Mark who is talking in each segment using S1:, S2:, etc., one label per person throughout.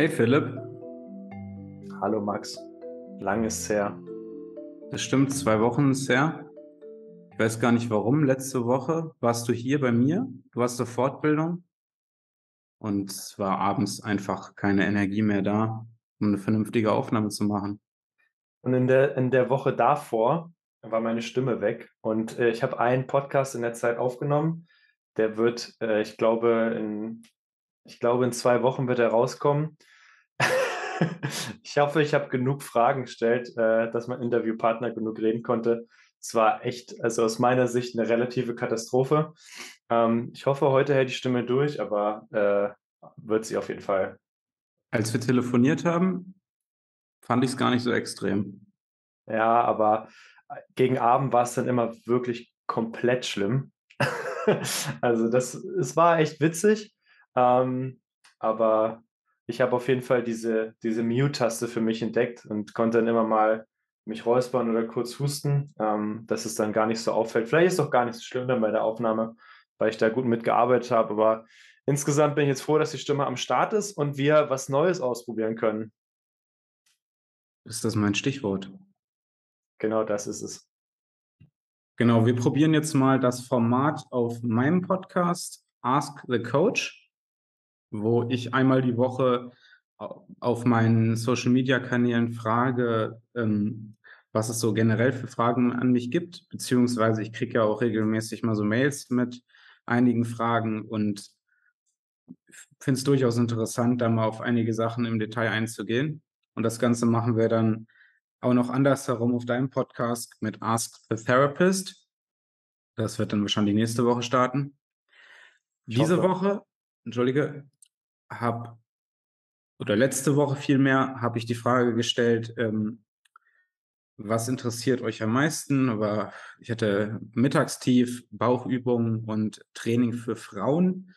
S1: Hey Philipp,
S2: Hallo Max, lang ist her.
S1: das stimmt, zwei Wochen ist her. Ich weiß gar nicht warum. Letzte Woche warst du hier bei mir, du warst zur Fortbildung und es war abends einfach keine Energie mehr da, um eine vernünftige Aufnahme zu machen.
S2: Und in der, in der Woche davor war meine Stimme weg und äh, ich habe einen Podcast in der Zeit aufgenommen. Der wird, äh, ich glaube, in, ich glaube, in zwei Wochen wird er rauskommen. ich hoffe, ich habe genug Fragen gestellt, äh, dass mein Interviewpartner genug reden konnte. Es war echt, also aus meiner Sicht, eine relative Katastrophe. Ähm, ich hoffe, heute hält die Stimme durch, aber äh, wird sie auf jeden Fall.
S1: Als wir telefoniert haben, fand ich es gar nicht so extrem.
S2: Ja, aber äh, gegen Abend war es dann immer wirklich komplett schlimm. Also das, es war echt witzig, ähm, aber ich habe auf jeden Fall diese, diese Mute-Taste für mich entdeckt und konnte dann immer mal mich räuspern oder kurz husten, ähm, dass es dann gar nicht so auffällt. Vielleicht ist es auch gar nicht so schlimm dann bei der Aufnahme, weil ich da gut mitgearbeitet habe, aber insgesamt bin ich jetzt froh, dass die Stimme am Start ist und wir was Neues ausprobieren können.
S1: Ist das mein Stichwort?
S2: Genau das ist es.
S1: Genau, wir probieren jetzt mal das Format auf meinem Podcast Ask the Coach, wo ich einmal die Woche au- auf meinen Social-Media-Kanälen frage, ähm, was es so generell für Fragen an mich gibt, beziehungsweise ich kriege ja auch regelmäßig mal so Mails mit einigen Fragen und finde es durchaus interessant, da mal auf einige Sachen im Detail einzugehen. Und das Ganze machen wir dann auch noch andersherum auf deinem Podcast mit Ask the Therapist. Das wird dann wahrscheinlich nächste Woche starten. Diese. Woche, entschuldige, habe oder letzte Woche vielmehr habe ich die Frage gestellt, ähm, was interessiert euch am meisten? Aber ich hatte Mittagstief, Bauchübungen und Training für Frauen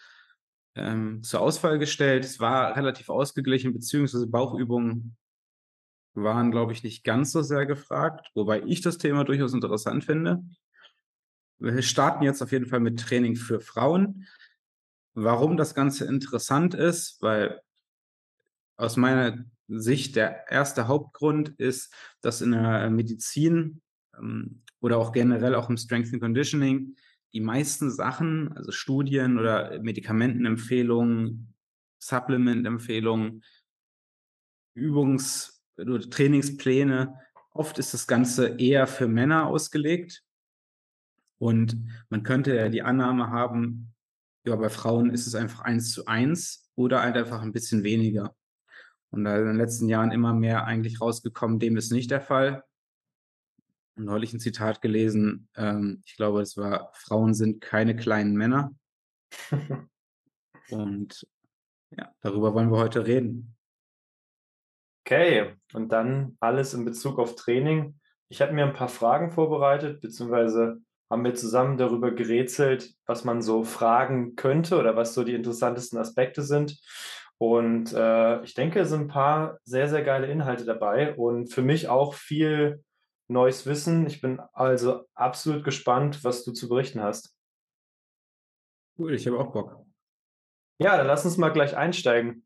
S1: ähm, zur Auswahl gestellt. Es war relativ ausgeglichen, beziehungsweise Bauchübungen waren, glaube ich, nicht ganz so sehr gefragt, wobei ich das Thema durchaus interessant finde. Wir starten jetzt auf jeden Fall mit Training für Frauen. Warum das Ganze interessant ist, weil aus meiner Sicht der erste Hauptgrund ist, dass in der Medizin ähm, oder auch generell auch im Strength and Conditioning die meisten Sachen, also Studien oder Medikamentenempfehlungen, Supplement-Empfehlungen, Übungs- oder Trainingspläne, oft ist das Ganze eher für Männer ausgelegt. Und man könnte ja die Annahme haben, ja, bei Frauen ist es einfach eins zu eins oder halt einfach ein bisschen weniger. Und da ist in den letzten Jahren immer mehr eigentlich rausgekommen, dem ist nicht der Fall. Und Neulich ein Zitat gelesen, ähm, ich glaube, es war, Frauen sind keine kleinen Männer. Und ja, darüber wollen wir heute reden.
S2: Okay, und dann alles in Bezug auf Training. Ich habe mir ein paar Fragen vorbereitet, beziehungsweise haben wir zusammen darüber gerätselt, was man so fragen könnte oder was so die interessantesten Aspekte sind. Und äh, ich denke, es sind ein paar sehr, sehr geile Inhalte dabei und für mich auch viel neues Wissen. Ich bin also absolut gespannt, was du zu berichten hast.
S1: Cool, ich habe auch Bock.
S2: Ja, dann lass uns mal gleich einsteigen.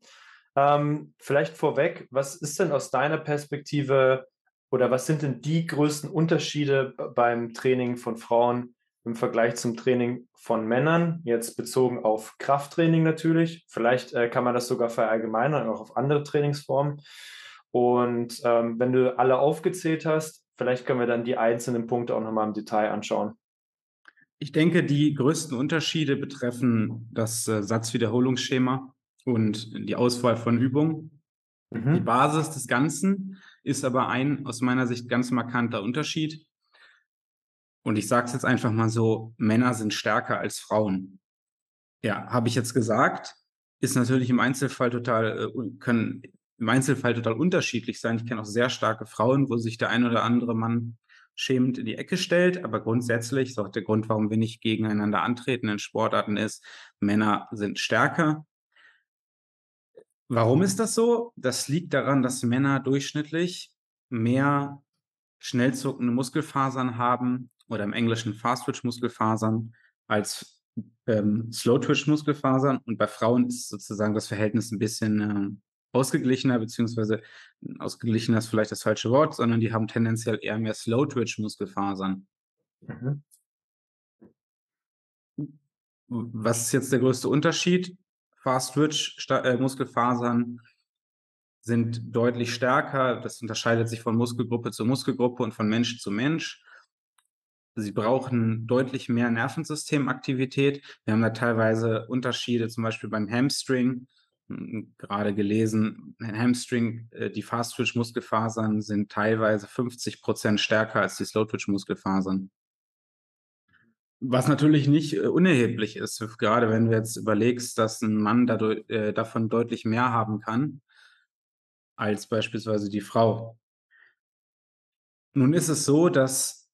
S2: Ähm, vielleicht vorweg, was ist denn aus deiner Perspektive oder was sind denn die größten Unterschiede beim Training von Frauen im Vergleich zum Training von Männern? Jetzt bezogen auf Krafttraining natürlich. Vielleicht äh, kann man das sogar verallgemeinern, auch auf andere Trainingsformen. Und ähm, wenn du alle aufgezählt hast, vielleicht können wir dann die einzelnen Punkte auch nochmal im Detail anschauen.
S1: Ich denke, die größten Unterschiede betreffen das äh, Satzwiederholungsschema und die Auswahl von Übungen. Die
S2: Mhm.
S1: Basis des Ganzen ist aber ein aus meiner Sicht ganz markanter Unterschied. Und ich sage es jetzt einfach mal so, Männer sind stärker als Frauen. Ja, habe ich jetzt gesagt, ist natürlich im Einzelfall total, äh, können im Einzelfall total unterschiedlich sein. Ich kenne auch sehr starke Frauen, wo sich der ein oder andere Mann schämend in die Ecke stellt. Aber grundsätzlich ist auch der Grund, warum wir nicht gegeneinander antreten in Sportarten ist, Männer sind stärker. Warum ist das so? Das liegt daran, dass Männer durchschnittlich mehr schnell zuckende Muskelfasern haben oder im Englischen Fast-Twitch-Muskelfasern als ähm, Slow-Twitch-Muskelfasern. Und bei Frauen ist sozusagen das Verhältnis ein bisschen ausgeglichener, beziehungsweise ausgeglichener ist vielleicht das falsche Wort, sondern die haben tendenziell eher mehr Slow-Twitch-Muskelfasern. Mhm. Was ist jetzt der größte Unterschied? Fast-Twitch-Muskelfasern äh, sind deutlich stärker. Das unterscheidet sich von Muskelgruppe zu Muskelgruppe und von Mensch zu Mensch. Sie brauchen deutlich mehr Nervensystemaktivität. Wir haben da teilweise Unterschiede, zum Beispiel beim Hamstring. Hm, gerade gelesen, Hamstring, äh, die Fast-Twitch-Muskelfasern sind teilweise 50 Prozent stärker als die Slow-Twitch-Muskelfasern. Was natürlich nicht äh, unerheblich ist, gerade wenn du jetzt überlegst, dass ein Mann dadurch, äh, davon deutlich mehr haben kann als beispielsweise die Frau. Nun ist es so, dass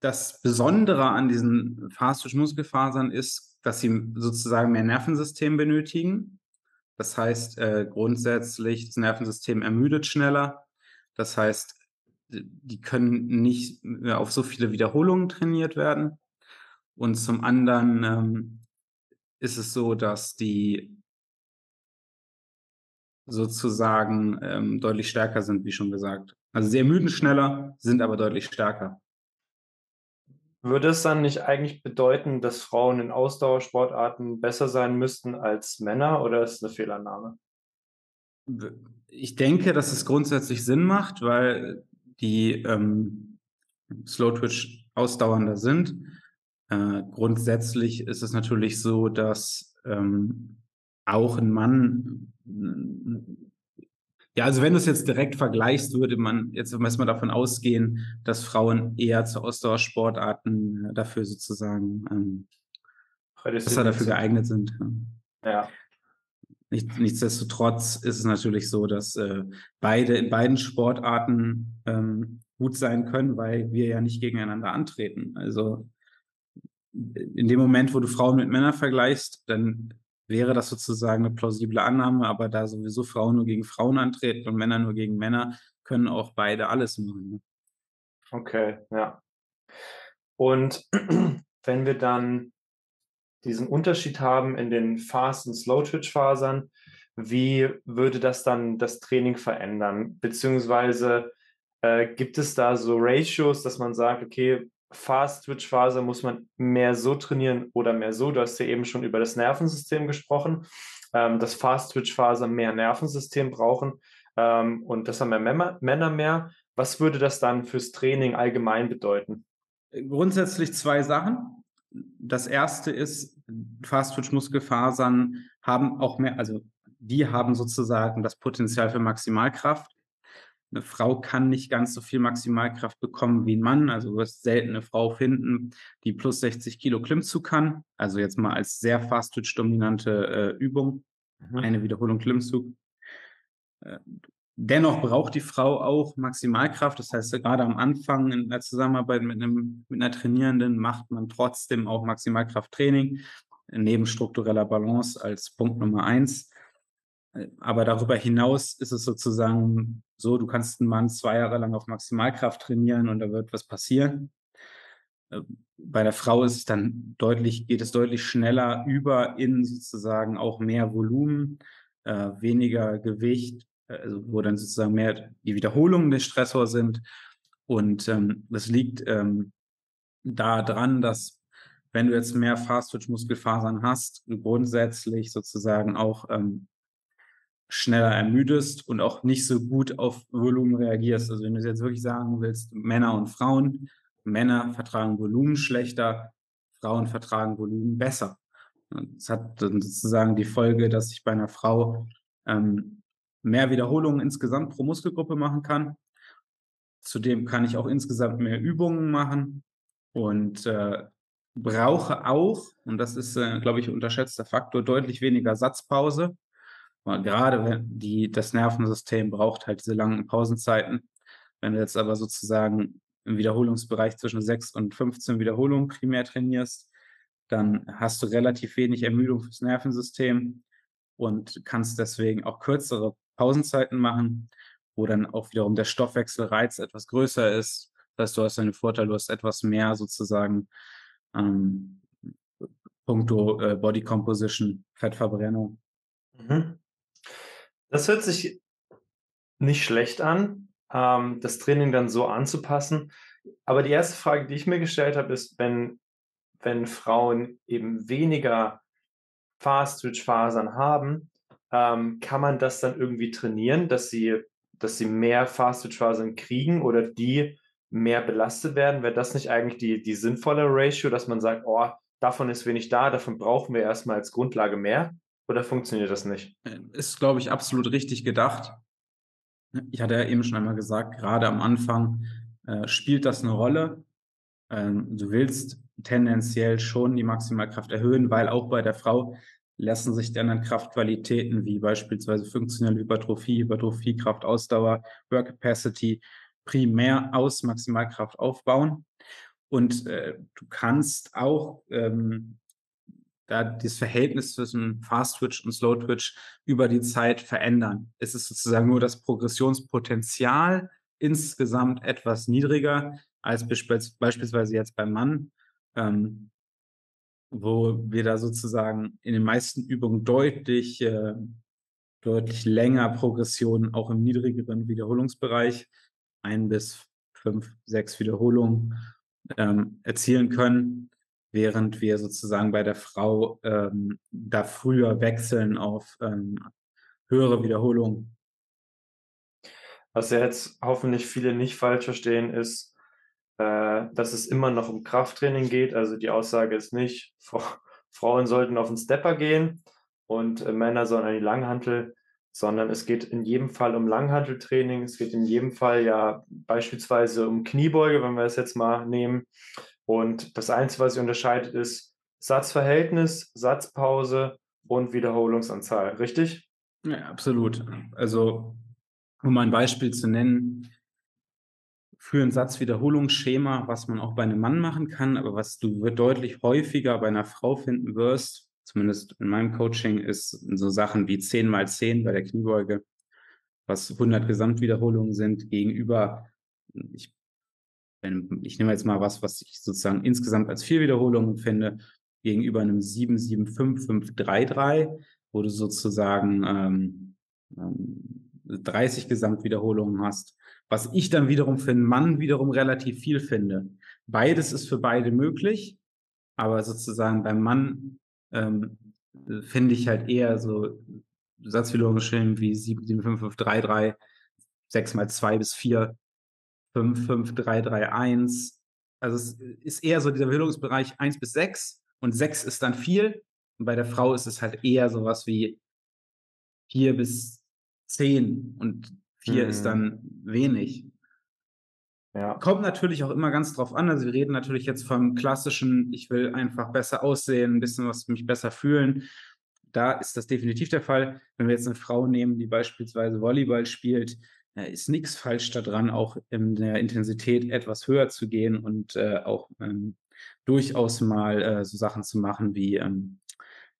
S1: das Besondere an diesen Fast-Twitch-Muskelfasern ist, dass sie sozusagen mehr Nervensystem benötigen. Das heißt, äh, grundsätzlich, das Nervensystem ermüdet schneller. Das heißt, die können nicht auf so viele Wiederholungen trainiert werden. Und zum anderen ähm, ist es so, dass die sozusagen ähm, deutlich stärker sind, wie schon gesagt. Also sie ermüden schneller, sind aber deutlich stärker.
S2: Würde es dann nicht eigentlich bedeuten, dass Frauen in Ausdauersportarten besser sein müssten als Männer oder ist es eine Fehlannahme?
S1: Ich denke, dass es grundsätzlich Sinn macht, weil die ähm, Slow Twitch ausdauernder sind. Äh, grundsätzlich ist es natürlich so, dass ähm, auch ein Mann, ja, also wenn du es jetzt direkt vergleichst, würde man jetzt erstmal davon ausgehen, dass Frauen eher zu Ausdauersportarten dafür sozusagen ähm, besser dafür geeignet sind.
S2: Ja.
S1: Nicht, nichtsdestotrotz ist es natürlich so, dass äh, beide in beiden Sportarten ähm, gut sein können, weil wir ja nicht gegeneinander antreten. Also in dem Moment, wo du Frauen mit Männern vergleichst, dann wäre das sozusagen eine plausible Annahme, aber da sowieso Frauen nur gegen Frauen antreten und Männer nur gegen Männer, können auch beide alles machen. Ne?
S2: Okay, ja. Und wenn wir dann diesen Unterschied haben in den Fast- und Slow-Twitch-Fasern, wie würde das dann das Training verändern? Beziehungsweise äh, gibt es da so Ratios, dass man sagt, okay, Fast-Twitch-Phase muss man mehr so trainieren oder mehr so. Du hast ja eben schon über das Nervensystem gesprochen, ähm, dass Fast-Twitch-Phase mehr Nervensystem brauchen ähm, und das haben ja Männer mehr. Was würde das dann fürs Training allgemein bedeuten?
S1: Grundsätzlich zwei Sachen. Das erste ist, Fast-Twitch-Muskelfasern haben auch mehr, also die haben sozusagen das Potenzial für Maximalkraft. Eine Frau kann nicht ganz so viel Maximalkraft bekommen wie ein Mann. Also du wirst selten eine Frau finden, die plus 60 Kilo Klimmzug kann. Also jetzt mal als sehr fast-twitch-dominante äh, Übung. Mhm. Eine Wiederholung Klimmzug. Äh, dennoch braucht die Frau auch Maximalkraft. Das heißt, gerade am Anfang in der Zusammenarbeit mit, einem, mit einer Trainierenden macht man trotzdem auch Maximalkrafttraining neben struktureller Balance als Punkt Nummer eins. Aber darüber hinaus ist es sozusagen so, du kannst einen Mann zwei Jahre lang auf Maximalkraft trainieren und da wird was passieren. Äh, bei der Frau ist es dann deutlich, geht es deutlich schneller über in sozusagen auch mehr Volumen, äh, weniger Gewicht, äh, also wo dann sozusagen mehr die Wiederholungen des Stressors sind. Und ähm, das liegt ähm, daran, dass wenn du jetzt mehr Fast-Twitch-Muskelfasern hast, du grundsätzlich sozusagen auch ähm, schneller ermüdest und auch nicht so gut auf Volumen reagierst. Also wenn du jetzt wirklich sagen willst, Männer und Frauen, Männer vertragen Volumen schlechter, Frauen vertragen Volumen besser. Das hat dann sozusagen die Folge, dass ich bei einer Frau ähm, mehr Wiederholungen insgesamt pro Muskelgruppe machen kann. Zudem kann ich auch insgesamt mehr Übungen machen und äh, brauche auch, und das ist, äh, glaube ich, unterschätzter Faktor, deutlich weniger Satzpause. Gerade wenn die, das Nervensystem braucht halt diese langen Pausenzeiten. Wenn du jetzt aber sozusagen im Wiederholungsbereich zwischen 6 und 15 Wiederholungen primär trainierst, dann hast du relativ wenig Ermüdung fürs Nervensystem und kannst deswegen auch kürzere Pausenzeiten machen, wo dann auch wiederum der Stoffwechselreiz etwas größer ist. Das heißt, du hast einen Vorteil, du hast etwas mehr sozusagen ähm, puncto äh, Body Composition, Fettverbrennung.
S2: Mhm. Das hört sich nicht schlecht an, ähm, das Training dann so anzupassen. Aber die erste Frage, die ich mir gestellt habe, ist, wenn, wenn Frauen eben weniger Fast-Twitch-Fasern haben, ähm, kann man das dann irgendwie trainieren, dass sie, dass sie mehr Fast-Twitch-Fasern kriegen oder die mehr belastet werden? Wäre das nicht eigentlich die, die sinnvolle Ratio, dass man sagt, oh, davon ist wenig da, davon brauchen wir erstmal als Grundlage mehr? Oder funktioniert das nicht?
S1: Ist, glaube ich, absolut richtig gedacht. Ich hatte ja eben schon einmal gesagt, gerade am Anfang äh, spielt das eine Rolle. Ähm, du willst tendenziell schon die Maximalkraft erhöhen, weil auch bei der Frau lassen sich dann Kraftqualitäten wie beispielsweise funktionelle Hypertrophie, Hypertrophie, Kraft, Ausdauer, Work Capacity primär aus Maximalkraft aufbauen. Und äh, du kannst auch ähm, da das Verhältnis zwischen Fast Twitch und Slow Twitch über die Zeit verändern. Es ist sozusagen nur das Progressionspotenzial insgesamt etwas niedriger als beispielsweise jetzt beim Mann, ähm, wo wir da sozusagen in den meisten Übungen deutlich, äh, deutlich länger Progressionen auch im niedrigeren Wiederholungsbereich, ein bis fünf, sechs Wiederholungen ähm, erzielen können während wir sozusagen bei der Frau ähm, da früher wechseln auf ähm, höhere Wiederholungen.
S2: Was ja jetzt hoffentlich viele nicht falsch verstehen, ist, äh, dass es immer noch um Krafttraining geht. Also die Aussage ist nicht, Frauen sollten auf den Stepper gehen und äh, Männer sollen an die Langhantel, sondern es geht in jedem Fall um Langhanteltraining. Es geht in jedem Fall ja beispielsweise um Kniebeuge, wenn wir es jetzt mal nehmen. Und das Einzige, was sich unterscheidet, ist Satzverhältnis, Satzpause und Wiederholungsanzahl, richtig?
S1: Ja, absolut. Also, um ein Beispiel zu nennen, für ein Satzwiederholungsschema, was man auch bei einem Mann machen kann, aber was du deutlich häufiger bei einer Frau finden wirst, zumindest in meinem Coaching, ist so Sachen wie 10 mal 10 bei der Kniebeuge, was 100 Gesamtwiederholungen sind, gegenüber, ich wenn, ich nehme jetzt mal was, was ich sozusagen insgesamt als vier Wiederholungen finde, gegenüber einem 77533, wo du sozusagen ähm, 30 ähm, Gesamtwiederholungen hast. Was ich dann wiederum für einen Mann wiederum relativ viel finde. Beides ist für beide möglich, aber sozusagen beim Mann ähm, finde ich halt eher so Satzwiederholungen wie 77533, 6 mal 2 bis 4 5, 5, 3, 3, 1. Also es ist eher so dieser Wiederholungsbereich 1 bis 6 und 6 ist dann viel. Und bei der Frau ist es halt eher sowas wie 4 bis 10 und 4 mhm. ist dann wenig. Ja. Kommt natürlich auch immer ganz drauf an. Also wir reden natürlich jetzt vom klassischen, ich will einfach besser aussehen, ein bisschen was mich besser fühlen. Da ist das definitiv der Fall. Wenn wir jetzt eine Frau nehmen, die beispielsweise Volleyball spielt, ist nichts falsch daran, auch in der Intensität etwas höher zu gehen und äh, auch ähm, durchaus mal äh, so Sachen zu machen wie ähm,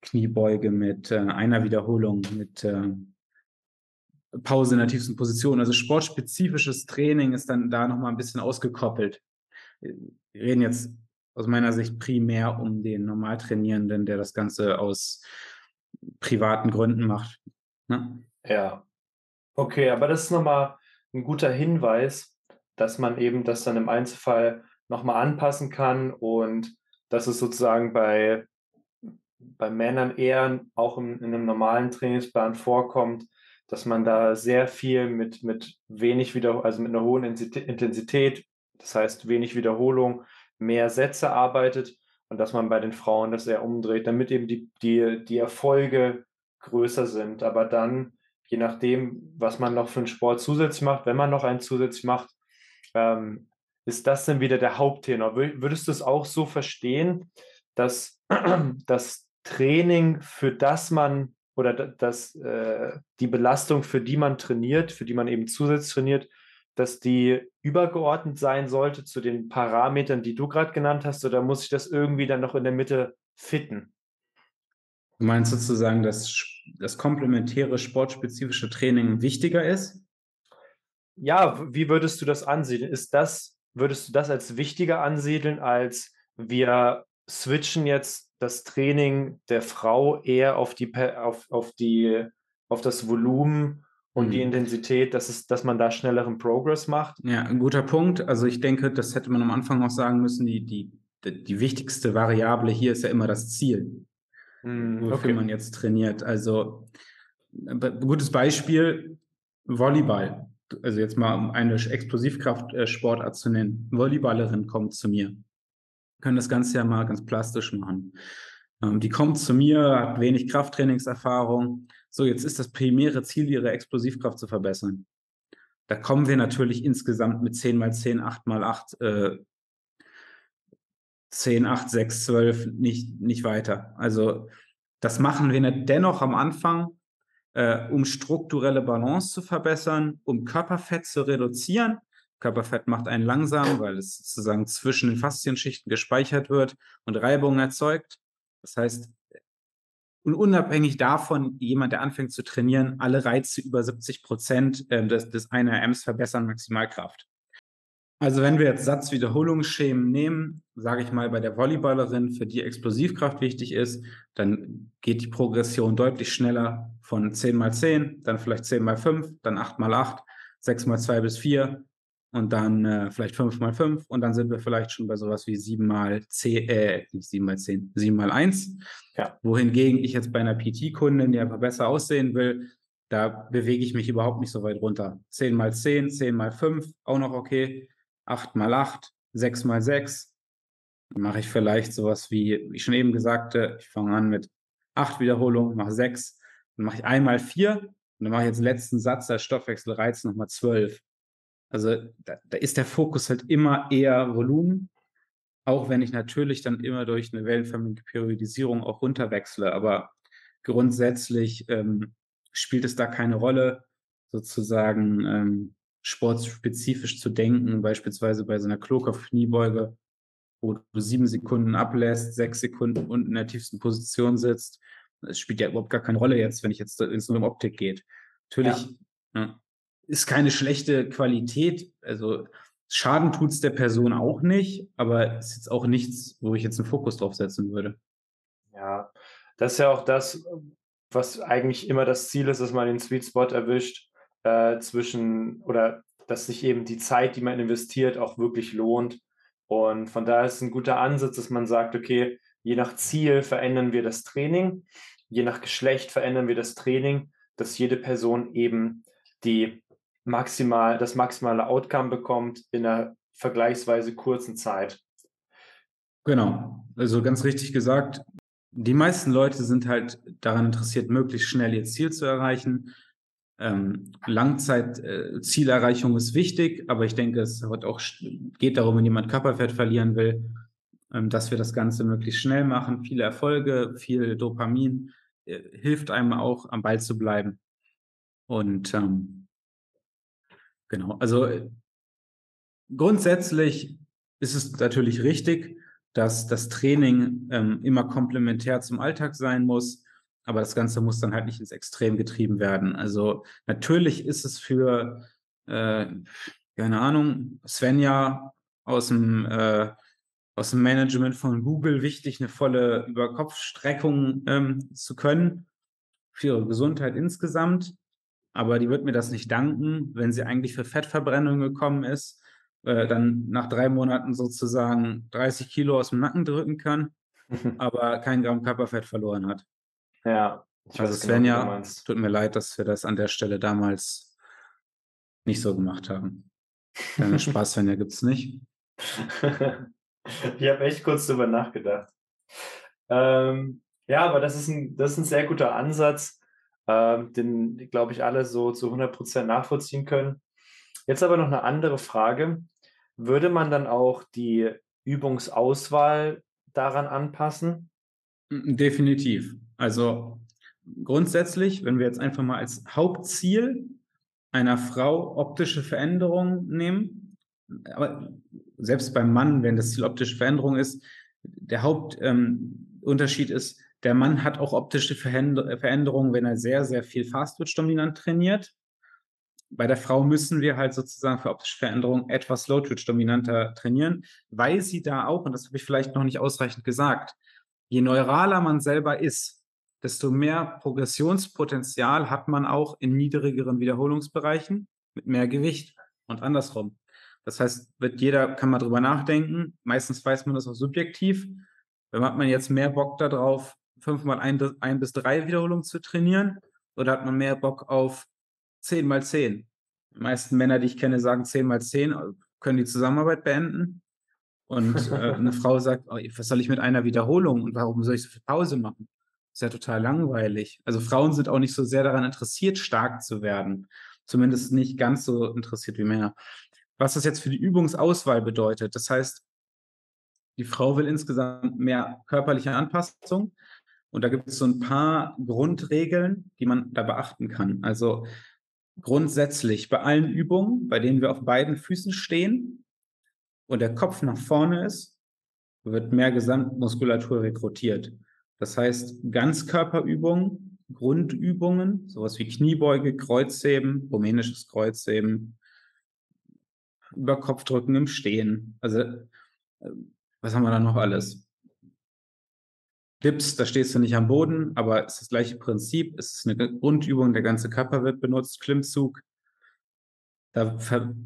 S1: Kniebeuge mit äh, einer Wiederholung, mit äh, Pause in der tiefsten Position. Also sportspezifisches Training ist dann da nochmal ein bisschen ausgekoppelt. Wir reden jetzt aus meiner Sicht primär um den Normaltrainierenden, der das Ganze aus privaten Gründen macht.
S2: Ne? Ja, Okay, aber das ist nochmal ein guter Hinweis, dass man eben das dann im Einzelfall nochmal anpassen kann und dass es sozusagen bei, bei Männern eher auch in, in einem normalen Trainingsplan vorkommt, dass man da sehr viel mit, mit wenig wieder, also mit einer hohen Intensität, das heißt wenig Wiederholung, mehr Sätze arbeitet und dass man bei den Frauen das eher umdreht, damit eben die, die, die Erfolge größer sind. Aber dann je nachdem, was man noch für einen Sport zusätzlich macht, wenn man noch einen zusätzlich macht, ähm, ist das dann wieder der Haupttenor. Würdest du es auch so verstehen, dass das Training, für das man oder dass äh, die Belastung, für die man trainiert, für die man eben zusätzlich trainiert, dass die übergeordnet sein sollte zu den Parametern, die du gerade genannt hast, oder muss ich das irgendwie dann noch in der Mitte fitten?
S1: Du meinst sozusagen, dass das komplementäre sportspezifische Training wichtiger ist?
S2: Ja, wie würdest du das ansiedeln? Ist das, würdest du das als wichtiger ansiedeln, als wir switchen jetzt das Training der Frau eher auf die, auf, auf die, auf das Volumen und mhm. die Intensität, dass, es, dass man da schnelleren Progress macht?
S1: Ja, ein guter Punkt. Also ich denke, das hätte man am Anfang auch sagen müssen, die, die, die wichtigste Variable hier ist ja immer das Ziel, mhm, wofür okay. man jetzt trainiert. Also ein gutes Beispiel, Volleyball. Also jetzt mal um eine Explosivkraft-Sportart zu nennen. Volleyballerin kommt zu mir. Wir können das Ganze ja mal ganz plastisch machen. Ähm, die kommt zu mir, hat wenig Krafttrainingserfahrung. So, jetzt ist das primäre Ziel, ihre Explosivkraft zu verbessern. Da kommen wir natürlich insgesamt mit 10 mal 10, 8 mal 8, äh, 10, 8, 6, 12 nicht, nicht weiter. Also das machen wir dennoch am Anfang, äh, um strukturelle Balance zu verbessern, um Körperfett zu reduzieren. Körperfett macht einen langsam, weil es sozusagen zwischen den Faszienschichten gespeichert wird und Reibung erzeugt. Das heißt, und unabhängig davon, jemand, der anfängt zu trainieren, alle Reize über 70 Prozent äh, des, des 1RMs verbessern Maximalkraft. Also wenn wir jetzt Satzwiederholungsschemen nehmen, sage ich mal bei der Volleyballerin, für die Explosivkraft wichtig ist, dann geht die Progression deutlich schneller von 10 mal 10, dann vielleicht 10 mal 5, dann 8 mal 8, 6 mal 2 bis 4, und dann äh, vielleicht 5 mal 5 und dann sind wir vielleicht schon bei sowas wie 7 mal 10, äh, nicht 7 mal 10, 7 mal 1. Ja. Wohingegen ich jetzt bei einer PT-Kundin, die einfach besser aussehen will, da bewege ich mich überhaupt nicht so weit runter. 10 mal 10, 10 mal 5, auch noch okay. 8 mal 8, 6 mal 6. Dann mache ich vielleicht sowas wie, wie ich schon eben gesagt ich fange an mit 8 Wiederholungen, mache 6, dann mache ich einmal 4 und dann mache ich jetzt den letzten Satz als Stoffwechselreiz nochmal 12. Also da, da ist der Fokus halt immer eher Volumen, auch wenn ich natürlich dann immer durch eine wellenförmige Periodisierung auch runterwechsle. Aber grundsätzlich ähm, spielt es da keine Rolle, sozusagen ähm, sportspezifisch zu denken, beispielsweise bei so einer Kloker-Kniebeuge, wo du sieben Sekunden ablässt, sechs Sekunden unten in der tiefsten Position sitzt. Es spielt ja überhaupt gar keine Rolle jetzt, wenn ich jetzt, es nur um Optik geht. Natürlich ja. Ja, ist keine schlechte Qualität. Also Schaden tut es der Person auch nicht, aber es ist jetzt auch nichts, wo ich jetzt einen Fokus drauf setzen würde.
S2: Ja, das ist ja auch das, was eigentlich immer das Ziel ist, dass man den Sweet Spot erwischt äh, zwischen oder dass sich eben die Zeit, die man investiert, auch wirklich lohnt. Und von daher ist ein guter Ansatz, dass man sagt, okay, je nach Ziel verändern wir das Training, je nach Geschlecht verändern wir das Training, dass jede Person eben die maximal, das maximale Outcome bekommt in einer vergleichsweise kurzen Zeit.
S1: Genau, also ganz richtig gesagt. Die meisten Leute sind halt daran interessiert, möglichst schnell ihr Ziel zu erreichen. Ähm, Langzeitzielerreichung äh, ist wichtig, aber ich denke, es hat auch, geht darum, wenn jemand Körperfett verlieren will, ähm, dass wir das Ganze möglichst schnell machen. Viele Erfolge, viel Dopamin äh, hilft einem auch, am Ball zu bleiben. Und ähm, Genau, also äh, grundsätzlich ist es natürlich richtig, dass das Training ähm, immer komplementär zum Alltag sein muss, aber das Ganze muss dann halt nicht ins Extrem getrieben werden. Also natürlich ist es für, äh, keine Ahnung, Svenja aus dem, äh, aus dem Management von Google wichtig, eine volle Überkopfstreckung ähm, zu können für ihre Gesundheit insgesamt aber die wird mir das nicht danken, wenn sie eigentlich für Fettverbrennung gekommen ist, äh, dann nach drei Monaten sozusagen 30 Kilo aus dem Nacken drücken kann, aber kein Gramm Körperfett verloren hat.
S2: Ja.
S1: Ich also Svenja, genau, tut mir leid, dass wir das an der Stelle damals nicht so gemacht haben. Deine Spaß, Svenja, gibt es nicht.
S2: ich habe echt kurz darüber nachgedacht. Ähm, ja, aber das ist, ein, das ist ein sehr guter Ansatz, ähm, den, glaube ich, alle so zu 100% nachvollziehen können. Jetzt aber noch eine andere Frage. Würde man dann auch die Übungsauswahl daran anpassen?
S1: Definitiv. Also grundsätzlich, wenn wir jetzt einfach mal als Hauptziel einer Frau optische Veränderungen nehmen, aber selbst beim Mann, wenn das Ziel optische Veränderung ist, der Hauptunterschied ähm, ist, der Mann hat auch optische Veränderungen, wenn er sehr, sehr viel Fast-Twitch-dominant trainiert. Bei der Frau müssen wir halt sozusagen für optische Veränderungen etwas Low-Twitch-dominanter trainieren, weil sie da auch, und das habe ich vielleicht noch nicht ausreichend gesagt, je neuraler man selber ist, desto mehr Progressionspotenzial hat man auch in niedrigeren Wiederholungsbereichen mit mehr Gewicht und andersrum. Das heißt, wird jeder, kann man drüber nachdenken. Meistens weiß man das auch subjektiv. Wenn hat man jetzt mehr Bock darauf, fünfmal ein, ein bis drei Wiederholungen zu trainieren oder hat man mehr Bock auf zehn mal zehn? Die meisten Männer, die ich kenne, sagen zehn mal zehn, können die Zusammenarbeit beenden. Und äh, eine Frau sagt, oh, was soll ich mit einer Wiederholung und warum soll ich so viel Pause machen? Das ist ja total langweilig. Also Frauen sind auch nicht so sehr daran interessiert, stark zu werden. Zumindest nicht ganz so interessiert wie Männer. Was das jetzt für die Übungsauswahl bedeutet, das heißt, die Frau will insgesamt mehr körperliche Anpassung. Und da gibt es so ein paar Grundregeln, die man da beachten kann. Also grundsätzlich bei allen Übungen, bei denen wir auf beiden Füßen stehen und der Kopf nach vorne ist, wird mehr Gesamtmuskulatur rekrutiert. Das heißt, Ganzkörperübungen, Grundübungen, sowas wie Kniebeuge, Kreuzheben, rumänisches Kreuzheben, über Kopfdrücken im Stehen. Also, äh, was haben wir da noch alles? Dips, da stehst du nicht am Boden, aber es ist das gleiche Prinzip. Es ist eine Grundübung, der ganze Körper wird benutzt, Klimmzug. Da,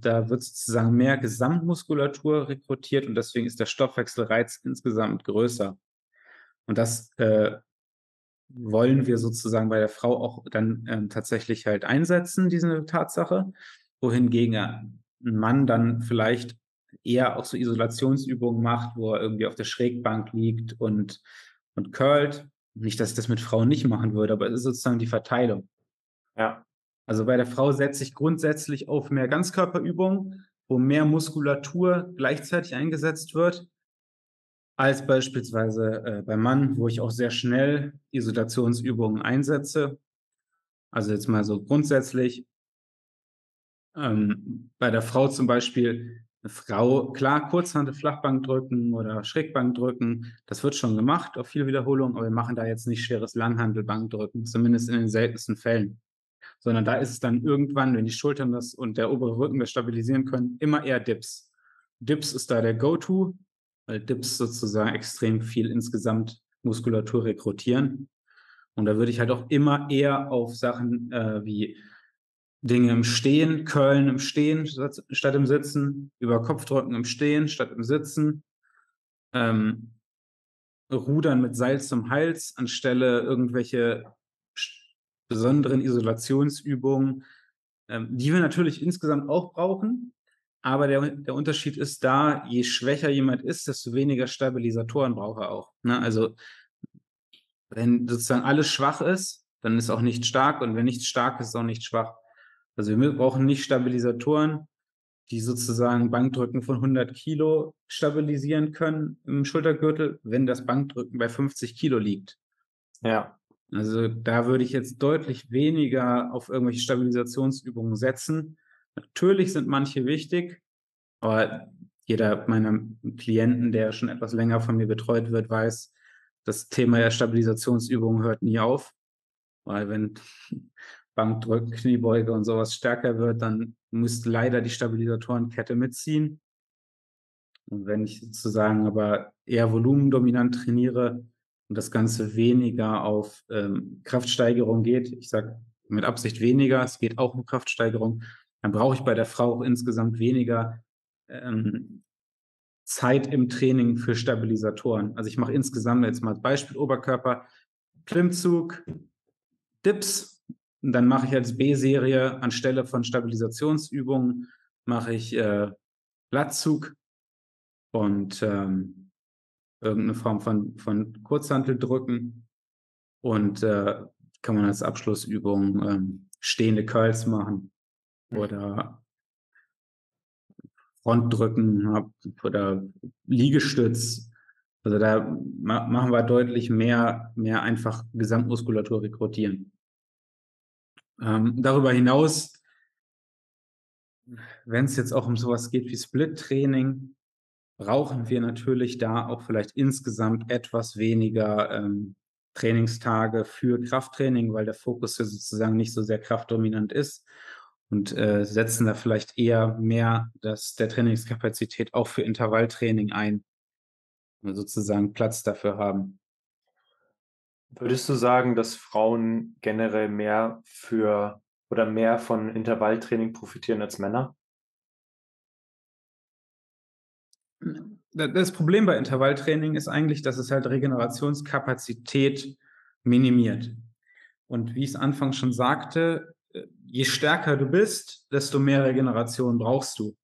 S1: da wird sozusagen mehr Gesamtmuskulatur rekrutiert und deswegen ist der Stoffwechselreiz insgesamt größer. Und das äh, wollen wir sozusagen bei der Frau auch dann ähm, tatsächlich halt einsetzen, diese Tatsache. Wohingegen ein Mann dann vielleicht eher auch so Isolationsübungen macht, wo er irgendwie auf der Schrägbank liegt und und curlt. Nicht, dass ich das mit Frauen nicht machen würde, aber es ist sozusagen die Verteilung.
S2: Ja.
S1: Also bei der Frau setze ich grundsätzlich auf mehr Ganzkörperübungen, wo mehr Muskulatur gleichzeitig eingesetzt wird, als beispielsweise äh, beim Mann, wo ich auch sehr schnell Isolationsübungen einsetze. Also jetzt mal so grundsätzlich. Ähm, bei der Frau zum Beispiel eine Frau, klar, Kurzhantel, Flachbank drücken oder Schrägbank drücken, das wird schon gemacht auf viele Wiederholungen, aber wir machen da jetzt nicht schweres Langhantelbank drücken, zumindest in den seltensten Fällen. Sondern da ist es dann irgendwann, wenn die Schultern das und der obere Rücken das stabilisieren können, immer eher Dips. Dips ist da der Go-To, weil Dips sozusagen extrem viel insgesamt Muskulatur rekrutieren. Und da würde ich halt auch immer eher auf Sachen äh, wie Dinge im Stehen, Köln im Stehen statt im Sitzen, über Kopfdrücken im Stehen statt im Sitzen, ähm, Rudern mit Seil zum Hals anstelle irgendwelche besonderen Isolationsübungen, ähm, die wir natürlich insgesamt auch brauchen. Aber der, der Unterschied ist da, je schwächer jemand ist, desto weniger Stabilisatoren braucht er auch. Ne? Also wenn sozusagen alles schwach ist, dann ist auch nicht stark und wenn nichts stark ist, ist auch nicht schwach. Also wir brauchen nicht Stabilisatoren, die sozusagen Bankdrücken von 100 Kilo stabilisieren können im Schultergürtel, wenn das Bankdrücken bei 50 Kilo liegt.
S2: Ja.
S1: Also da würde ich jetzt deutlich weniger auf irgendwelche Stabilisationsübungen setzen. Natürlich sind manche wichtig, aber jeder meiner Klienten, der schon etwas länger von mir betreut wird, weiß, das Thema der Stabilisationsübungen hört nie auf. Weil wenn Bankdrücken, Kniebeuge und sowas stärker wird, dann muss leider die Stabilisatorenkette mitziehen. Und wenn ich sozusagen aber eher volumendominant trainiere und das Ganze weniger auf ähm, Kraftsteigerung geht, ich sage mit Absicht weniger, es geht auch um Kraftsteigerung, dann brauche ich bei der Frau auch insgesamt weniger ähm, Zeit im Training für Stabilisatoren. Also ich mache insgesamt jetzt mal als Beispiel Oberkörper, Klimmzug, Dips. Und dann mache ich als B-Serie anstelle von Stabilisationsübungen, mache ich äh, Blattzug. Und ähm, irgendeine Form von, von Kurzhanteldrücken. Und äh, kann man als Abschlussübung ähm, stehende Curls machen mhm. oder Frontdrücken oder Liegestütz. Also da ma machen wir deutlich mehr, mehr einfach Gesamtmuskulatur rekrutieren. Ähm, darüber hinaus, wenn es jetzt auch um sowas geht wie Split-Training, brauchen wir natürlich da auch vielleicht insgesamt etwas weniger ähm, Trainingstage für Krafttraining, weil der Fokus ja sozusagen nicht so sehr kraftdominant ist und äh, setzen da vielleicht eher mehr das, der Trainingskapazität auch für Intervalltraining ein, sozusagen Platz dafür haben.
S2: Würdest du sagen, dass Frauen generell mehr für oder mehr von Intervalltraining profitieren als Männer?
S1: Das Problem bei Intervalltraining ist eigentlich, dass es halt Regenerationskapazität minimiert. Und wie ich es anfangs schon sagte, äh, je stärker du bist, desto mehr Regeneration brauchst du.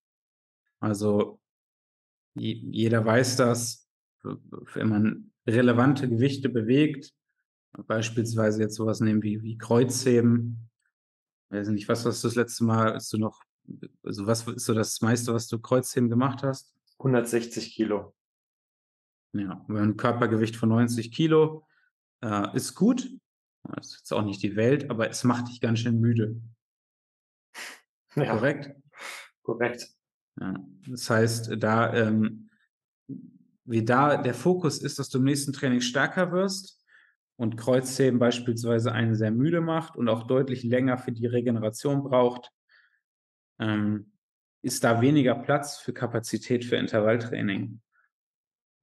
S1: Also jeder weiß das, wenn man relevante Gewichte bewegt, beispielsweise jetzt sowas nehmen wie, wie Kreuzheben, weiß nicht, was hast du das letzte Mal, ist du noch, also was ist so das meiste, was du Kreuzheben gemacht hast?
S2: 160 Kilo.
S1: Ja, ein Körpergewicht von 90 Kilo äh, ist gut. Das ist jetzt auch nicht die Welt, aber es macht dich ganz schön müde. Ja. Korrekt?
S2: Korrekt.
S1: Ja, das heißt, da, ähm, wie da der Fokus ist, dass du im nächsten Training stärker wirst und Kreuzheben beispielsweise einen sehr müde macht und auch deutlich länger für die Regeneration braucht, ähm, ist da weniger Platz für Kapazität für Intervalltraining.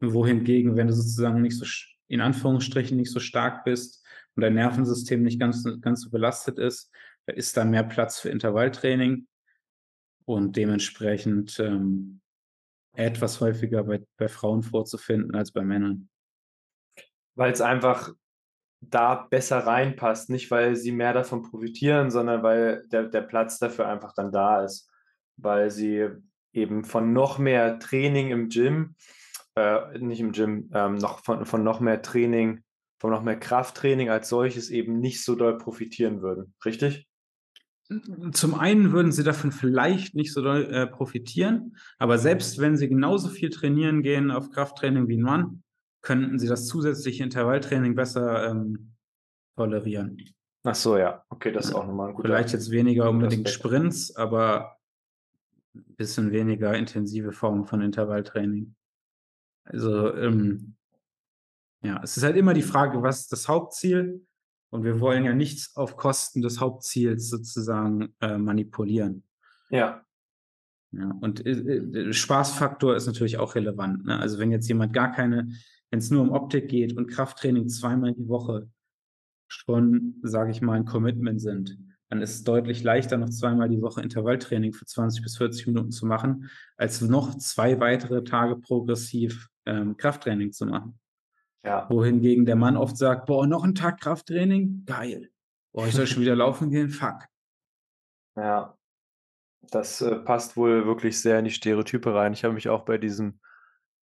S1: Wohingegen, wenn du sozusagen nicht so, in Anführungsstrichen, nicht so stark bist und dein Nervensystem nicht ganz, ganz so belastet ist, da ist da mehr Platz für Intervalltraining und dementsprechend ähm, etwas häufiger bei, bei Frauen vorzufinden als bei Männern.
S2: Weil es einfach da besser reinpasst, nicht weil sie mehr davon profitieren, sondern weil der, der Platz dafür einfach dann da ist weil sie eben von noch mehr Training im Gym, äh, nicht im Gym, ähm, noch von, von noch mehr Training, von noch mehr Krafttraining als solches eben nicht so doll profitieren würden. Richtig?
S1: Zum einen würden sie davon vielleicht nicht so doll äh, profitieren, aber selbst wenn sie genauso viel trainieren gehen auf Krafttraining wie ein Mann, könnten sie das zusätzliche Intervalltraining besser ähm, tolerieren.
S2: Ach so, ja. Okay, das ist auch nochmal ein
S1: guter Vielleicht jetzt weniger unbedingt Sprints, aber bisschen weniger intensive Form von Intervalltraining. Also, ähm, ja, es ist halt immer die Frage, was ist das Hauptziel? Und wir wollen ja nichts auf Kosten des Hauptziels sozusagen äh, manipulieren.
S2: Ja.
S1: Ja, und äh, äh, Spaßfaktor ist natürlich auch relevant. Ne? Also wenn jetzt jemand gar keine, wenn es nur um Optik geht und Krafttraining zweimal die Woche schon, sage ich mal, ein Commitment sind, dann ist es deutlich leichter, noch zweimal die Woche Intervalltraining für 20 bis 40 Minuten zu machen, als noch zwei weitere Tage progressiv ähm, Krafttraining zu machen. Ja. Wohingegen der Mann oft sagt, boah, noch ein Tag Krafttraining? Geil. Boah, ich soll schon wieder laufen gehen? Fuck.
S2: Ja, das äh, passt wohl wirklich sehr in die Stereotype rein. Ich habe mich auch bei diesem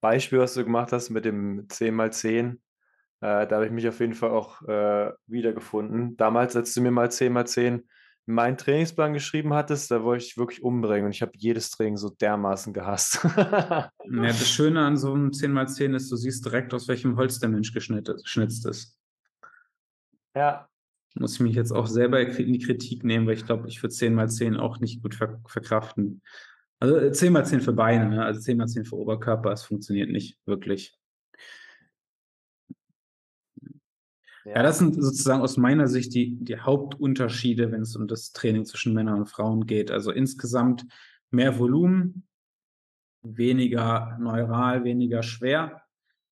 S2: Beispiel, was du gemacht hast, mit dem 10x10, äh, da habe ich mich auf jeden Fall auch äh, wiedergefunden. Damals, als du mir mal 10x10 meinen Trainingsplan geschrieben hattest, da wollte ich wirklich umbringen und ich habe jedes Training so dermaßen gehasst.
S1: ja, das Schöne an so einem 10x10 ist, du siehst direkt, aus welchem Holz der Mensch geschnitzt ist.
S2: Ja.
S1: Muss ich mich jetzt auch selber in die Kritik nehmen, weil ich glaube, ich würde 10x10 auch nicht gut ver verkraften. Also 10x10 äh, für Beine, ne? also 10x10 für Oberkörper, es funktioniert nicht wirklich. Ja. das sind sozusagen aus meiner Sicht die, die Hauptunterschiede, wenn es um das Training zwischen Männern und Frauen geht. Also insgesamt mehr Volumen, weniger neural, weniger schwer,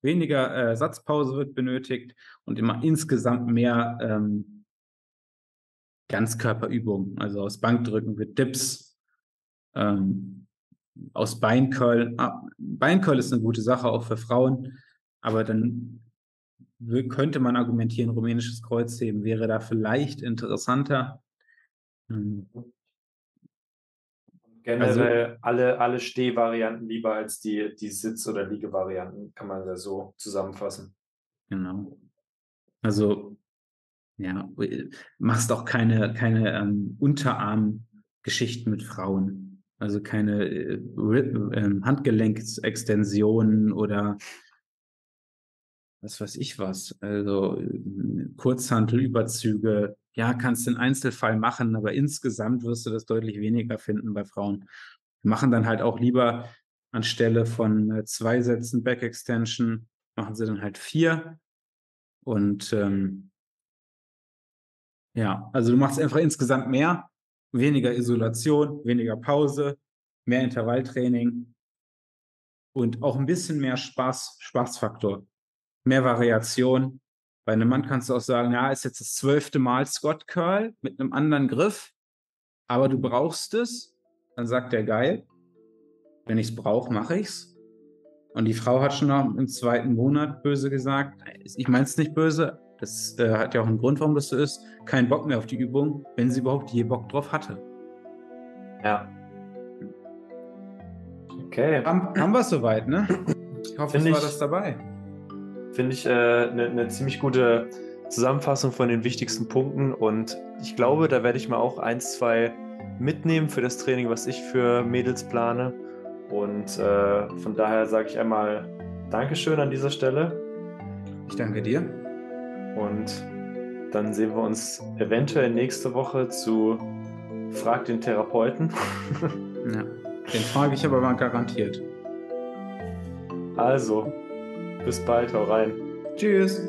S1: weniger äh, Satzpause wird benötigt und immer insgesamt mehr ähm, Ganzkörperübungen. Also aus Bankdrücken wird Dips, ähm, aus Beincurl. Ah, Beincurl ist eine gute Sache auch für Frauen, aber dann könnte man argumentieren, rumänisches Kreuzheben wäre da vielleicht interessanter. Hm.
S2: Generell also, alle, alle Stehvarianten lieber als die, die Sitz- oder Liegevarianten, kann man ja so zusammenfassen.
S1: Genau. Also, ja, machst auch keine, keine ähm, Unterarmgeschichten mit Frauen. Also keine äh, äh, Handgelenksextensionen oder was weiß ich was, also Kurzhantelüberzüge, ja, kannst du in Einzelfall machen, aber insgesamt wirst du das deutlich weniger finden bei Frauen. Wir machen dann halt auch lieber anstelle von äh, zwei Sätzen Back Extension, machen sie dann halt vier. Und ähm, ja, also du machst einfach insgesamt mehr, weniger Isolation, weniger Pause, mehr Intervalltraining und auch ein bisschen mehr Spaß, Spaßfaktor mehr Variation, Bei einem Mann kannst du auch sagen, ja, ist jetzt das zwölfte Mal Scott Curl mit einem anderen Griff, aber du brauchst es. Dann sagt er, geil, wenn ich es brauche, mache ich es. Und die Frau hat schon im zweiten Monat böse gesagt, ich meine es nicht böse, das äh, hat ja auch einen Grund, warum das so ist, keinen Bock mehr auf die Übung, wenn sie überhaupt je Bock drauf hatte.
S2: Ja. Okay.
S1: Haben, haben wir es soweit, ne? Ich hoffe,
S2: Find
S1: es war
S2: ich-
S1: das dabei.
S2: Finde ich eine ne, ne ziemlich gute Zusammenfassung von den wichtigsten Punkten und ich glaube, da werde ich mal auch eins, zwei mitnehmen für das Training, was ich für Mädels plane. Und äh, von daher sage ich einmal Dankeschön an dieser Stelle
S1: Ich danke dir.
S2: und dann sehen wir uns eventuell nächste Woche zu Frag den Therapeuten.
S1: Ja. Den frage ich aber mal garantiert.
S2: Also, bis bald, hau rein.
S1: Tschüss.